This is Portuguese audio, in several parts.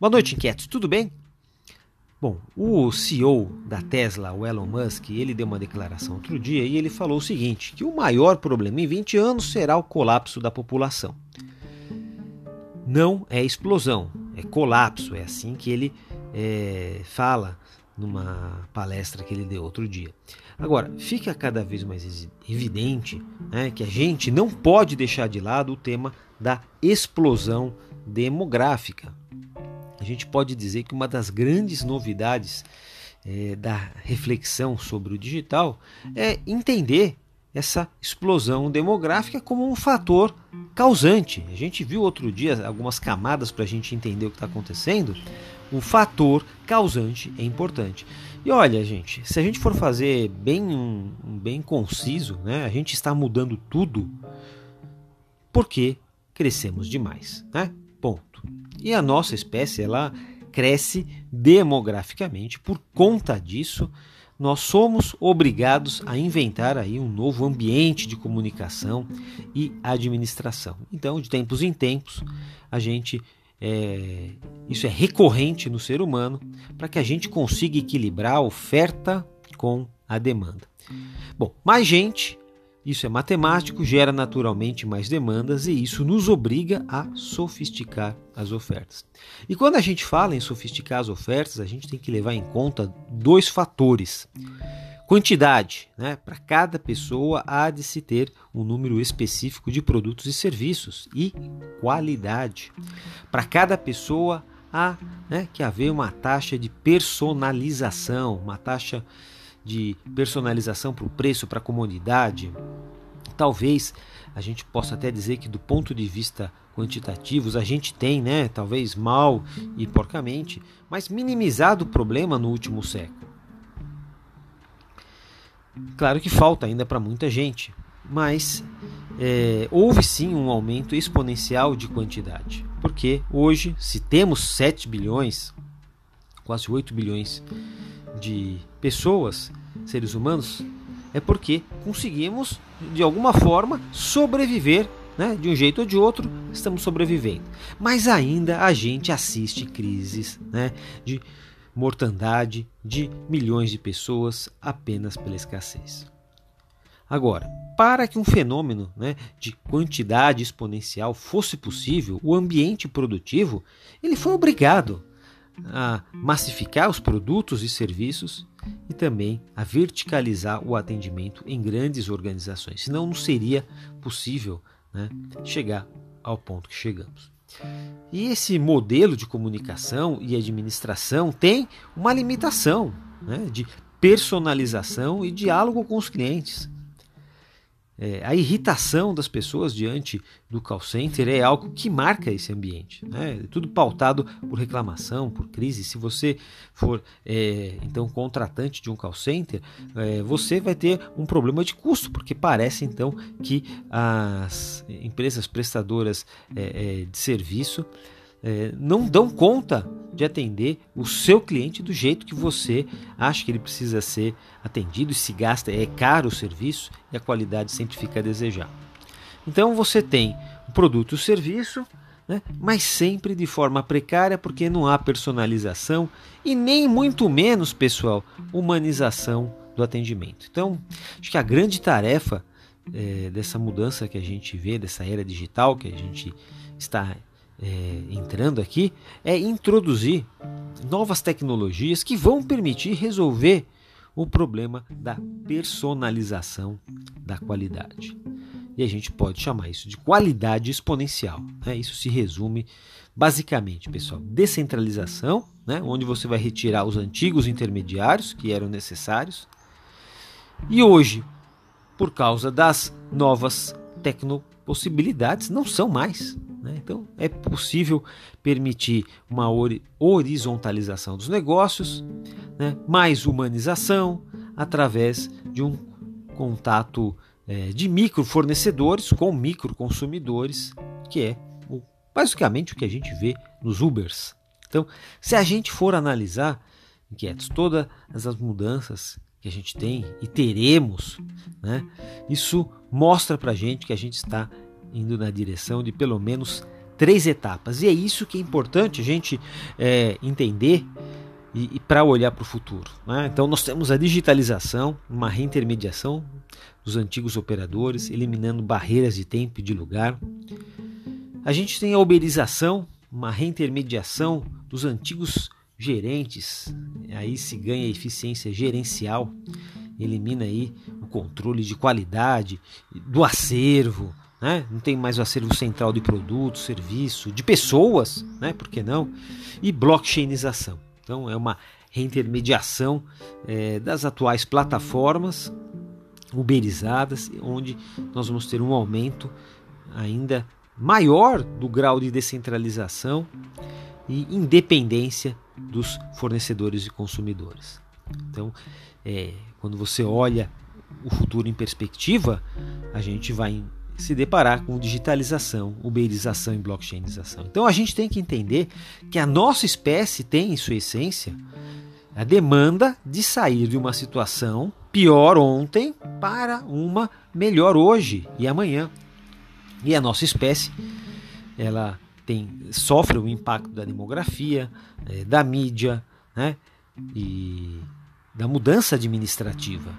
Boa noite, inquietos, tudo bem? Bom, o CEO da Tesla, o Elon Musk, ele deu uma declaração outro dia e ele falou o seguinte: que o maior problema em 20 anos será o colapso da população. Não é explosão, é colapso, é assim que ele é, fala numa palestra que ele deu outro dia. Agora, fica cada vez mais evidente né, que a gente não pode deixar de lado o tema da explosão demográfica. Gente pode dizer que uma das grandes novidades é, da reflexão sobre o digital é entender essa explosão demográfica como um fator causante. A gente viu outro dia algumas camadas para a gente entender o que está acontecendo. O fator causante é importante. E olha, gente, se a gente for fazer bem, bem conciso, né, a gente está mudando tudo porque crescemos demais, né? Ponto. E a nossa espécie ela cresce demograficamente. Por conta disso, nós somos obrigados a inventar aí um novo ambiente de comunicação e administração. Então, de tempos em tempos, a gente é, isso é recorrente no ser humano para que a gente consiga equilibrar a oferta com a demanda. Bom, mais gente, isso é matemático, gera naturalmente mais demandas e isso nos obriga a sofisticar as ofertas. E quando a gente fala em sofisticar as ofertas, a gente tem que levar em conta dois fatores. Quantidade, né? para cada pessoa há de se ter um número específico de produtos e serviços. E qualidade. Para cada pessoa há né, que haver uma taxa de personalização, uma taxa de personalização para o preço, para a comodidade. Talvez a gente possa até dizer que do ponto de vista quantitativos a gente tem, né, talvez mal e porcamente, mas minimizado o problema no último século. Claro que falta ainda para muita gente, mas é, houve sim um aumento exponencial de quantidade. Porque hoje, se temos 7 bilhões, quase 8 bilhões de pessoas, seres humanos, é porque conseguimos, de alguma forma, sobreviver. Né? De um jeito ou de outro, estamos sobrevivendo. Mas ainda a gente assiste crises né? de mortandade de milhões de pessoas apenas pela escassez. Agora, para que um fenômeno né, de quantidade exponencial fosse possível, o ambiente produtivo ele foi obrigado a massificar os produtos e serviços e também a verticalizar o atendimento em grandes organizações. Senão não seria possível né, chegar ao ponto que chegamos. E esse modelo de comunicação e administração tem uma limitação né, de personalização e diálogo com os clientes. É, a irritação das pessoas diante do call center é algo que marca esse ambiente. Né? Tudo pautado por reclamação, por crise. Se você for é, então contratante de um call center, é, você vai ter um problema de custo, porque parece então que as empresas prestadoras é, é, de serviço é, não dão conta de atender o seu cliente do jeito que você acha que ele precisa ser atendido e se gasta, é caro o serviço e a qualidade sempre fica a desejar. Então você tem o produto e o serviço, né, mas sempre de forma precária porque não há personalização e nem muito menos, pessoal, humanização do atendimento. Então, acho que a grande tarefa é, dessa mudança que a gente vê, dessa era digital que a gente está é, entrando aqui é introduzir novas tecnologias que vão permitir resolver o problema da personalização da qualidade. E a gente pode chamar isso de qualidade exponencial. Né? Isso se resume basicamente, pessoal, descentralização, né? onde você vai retirar os antigos intermediários que eram necessários. E hoje, por causa das novas tecnopossibilidades, não são mais. Né? Então, é possível permitir uma horizontalização dos negócios, né? mais humanização, através de um contato é, de micro fornecedores com micro consumidores, que é basicamente o que a gente vê nos Ubers. Então, se a gente for analisar, inquietos, todas as mudanças que a gente tem e teremos, né, isso mostra para a gente que a gente está indo na direção de pelo menos três etapas. E é isso que é importante a gente é, entender e, e para olhar para o futuro. Né? Então, nós temos a digitalização, uma reintermediação dos antigos operadores, eliminando barreiras de tempo e de lugar. A gente tem a uberização, uma reintermediação dos antigos gerentes, aí se ganha eficiência gerencial, elimina aí o controle de qualidade do acervo, né? não tem mais o acervo central de produtos, serviço, de pessoas, né? por que não? E blockchainização. Então é uma reintermediação é, das atuais plataformas uberizadas, onde nós vamos ter um aumento ainda maior do grau de descentralização e independência dos fornecedores e consumidores. Então, é, quando você olha o futuro em perspectiva, a gente vai se deparar com digitalização, uberização e blockchainização. Então a gente tem que entender que a nossa espécie tem em sua essência a demanda de sair de uma situação pior ontem para uma melhor hoje e amanhã. E a nossa espécie, ela tem sofre o impacto da demografia, é, da mídia, né? E da mudança administrativa,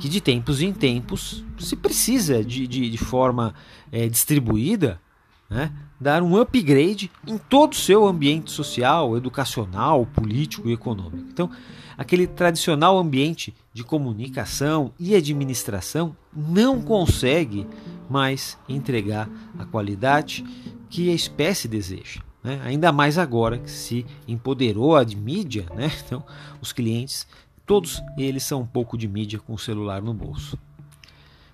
que de tempos em tempos se precisa de, de, de forma é, distribuída né, dar um upgrade em todo o seu ambiente social, educacional, político e econômico. Então, aquele tradicional ambiente de comunicação e administração não consegue mais entregar a qualidade que a espécie deseja. Né? Ainda mais agora que se empoderou a mídia, né? então os clientes Todos eles são um pouco de mídia com o celular no bolso.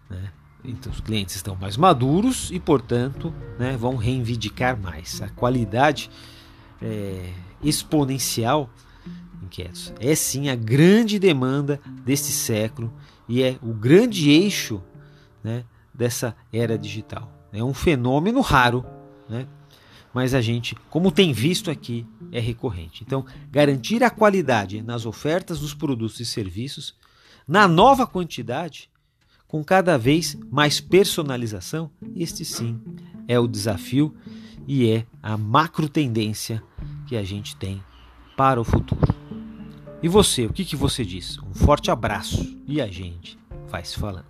Né? Então os clientes estão mais maduros e, portanto, né, vão reivindicar mais. A qualidade é, exponencial inquietos é sim a grande demanda deste século e é o grande eixo né, dessa era digital. É um fenômeno raro, né? Mas a gente, como tem visto aqui, é recorrente. Então, garantir a qualidade nas ofertas dos produtos e serviços, na nova quantidade, com cada vez mais personalização, este sim é o desafio e é a macro tendência que a gente tem para o futuro. E você, o que, que você diz? Um forte abraço e a gente vai se falando.